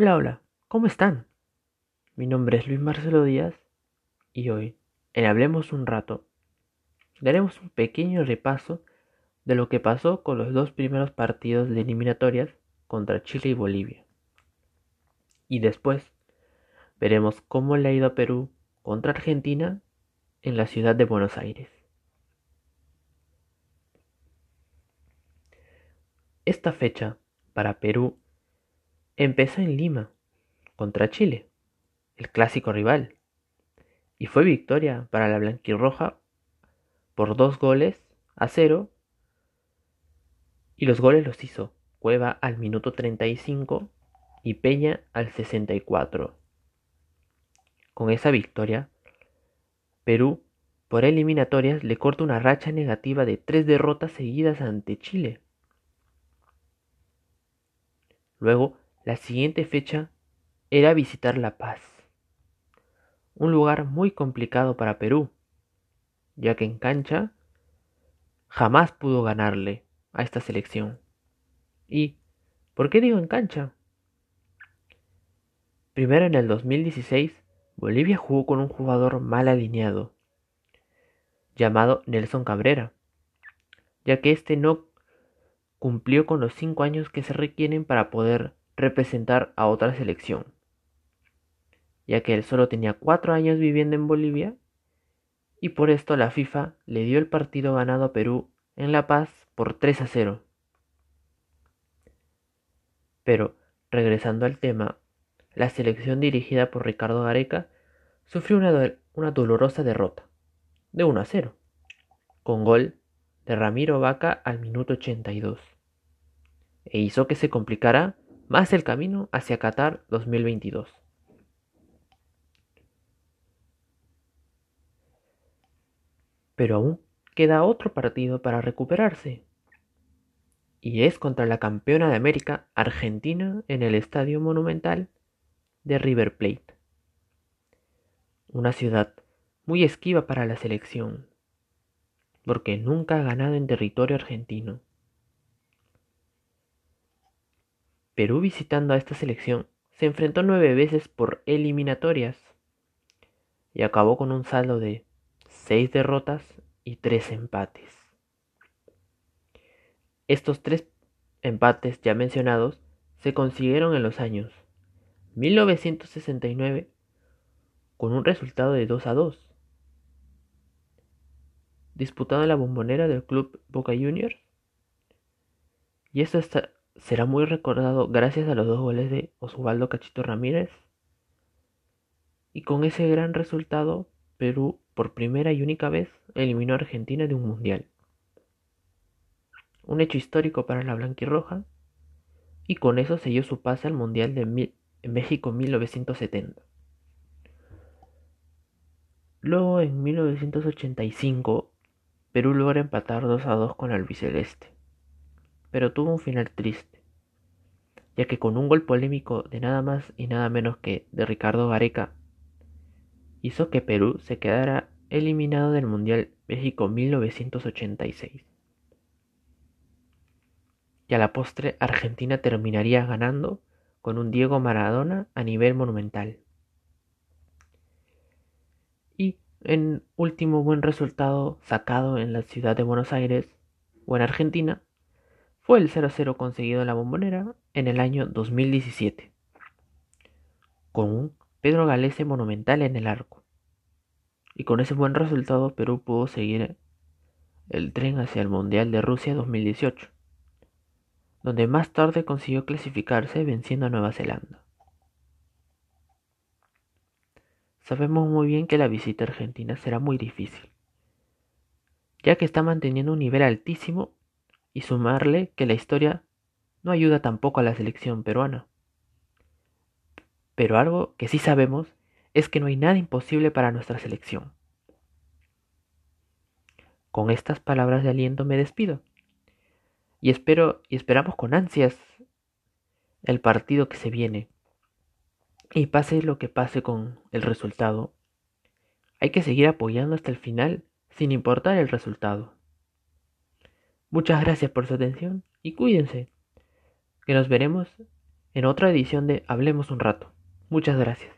Hola, hola, ¿cómo están? Mi nombre es Luis Marcelo Díaz y hoy, en Hablemos un rato, daremos un pequeño repaso de lo que pasó con los dos primeros partidos de eliminatorias contra Chile y Bolivia. Y después veremos cómo le ha ido a Perú contra Argentina en la ciudad de Buenos Aires. Esta fecha para Perú empezó en Lima contra Chile, el clásico rival, y fue victoria para la blanquirroja por dos goles a cero y los goles los hizo Cueva al minuto 35 y Peña al 64. Con esa victoria, Perú por eliminatorias le corta una racha negativa de tres derrotas seguidas ante Chile. Luego, la siguiente fecha era visitar La Paz, un lugar muy complicado para Perú, ya que en cancha jamás pudo ganarle a esta selección. ¿Y por qué digo en cancha? Primero en el 2016, Bolivia jugó con un jugador mal alineado, llamado Nelson Cabrera, ya que este no cumplió con los cinco años que se requieren para poder representar a otra selección, ya que él solo tenía cuatro años viviendo en Bolivia y por esto la FIFA le dio el partido ganado a Perú en La Paz por 3 a 0. Pero, regresando al tema, la selección dirigida por Ricardo Gareca sufrió una, una dolorosa derrota, de 1 a 0, con gol de Ramiro Vaca al minuto 82, e hizo que se complicara más el camino hacia Qatar 2022. Pero aún queda otro partido para recuperarse. Y es contra la campeona de América, Argentina, en el Estadio Monumental de River Plate. Una ciudad muy esquiva para la selección, porque nunca ha ganado en territorio argentino. Perú visitando a esta selección se enfrentó nueve veces por eliminatorias y acabó con un saldo de seis derrotas y tres empates. Estos tres empates ya mencionados se consiguieron en los años 1969 con un resultado de 2 a 2, disputado en la bombonera del club Boca Juniors, y esto será muy recordado gracias a los dos goles de Osvaldo Cachito Ramírez. Y con ese gran resultado, Perú por primera y única vez eliminó a Argentina de un mundial. Un hecho histórico para la blanquirroja, y con eso selló su pase al mundial de México 1970. Luego, en 1985, Perú logra empatar 2 a 2 con albiceleste pero tuvo un final triste, ya que con un gol polémico de nada más y nada menos que de Ricardo Gareca, hizo que Perú se quedara eliminado del Mundial México 1986. Y a la postre Argentina terminaría ganando con un Diego Maradona a nivel monumental. Y en último buen resultado sacado en la ciudad de Buenos Aires o en Argentina fue el 0-0 conseguido en la bombonera en el año 2017, con un Pedro Galese monumental en el arco. Y con ese buen resultado Perú pudo seguir el tren hacia el Mundial de Rusia 2018, donde más tarde consiguió clasificarse venciendo a Nueva Zelanda. Sabemos muy bien que la visita a Argentina será muy difícil, ya que está manteniendo un nivel altísimo y sumarle que la historia no ayuda tampoco a la selección peruana. Pero algo que sí sabemos es que no hay nada imposible para nuestra selección. Con estas palabras de aliento me despido. Y espero y esperamos con ansias el partido que se viene. Y pase lo que pase con el resultado, hay que seguir apoyando hasta el final sin importar el resultado. Muchas gracias por su atención y cuídense, que nos veremos en otra edición de Hablemos un rato. Muchas gracias.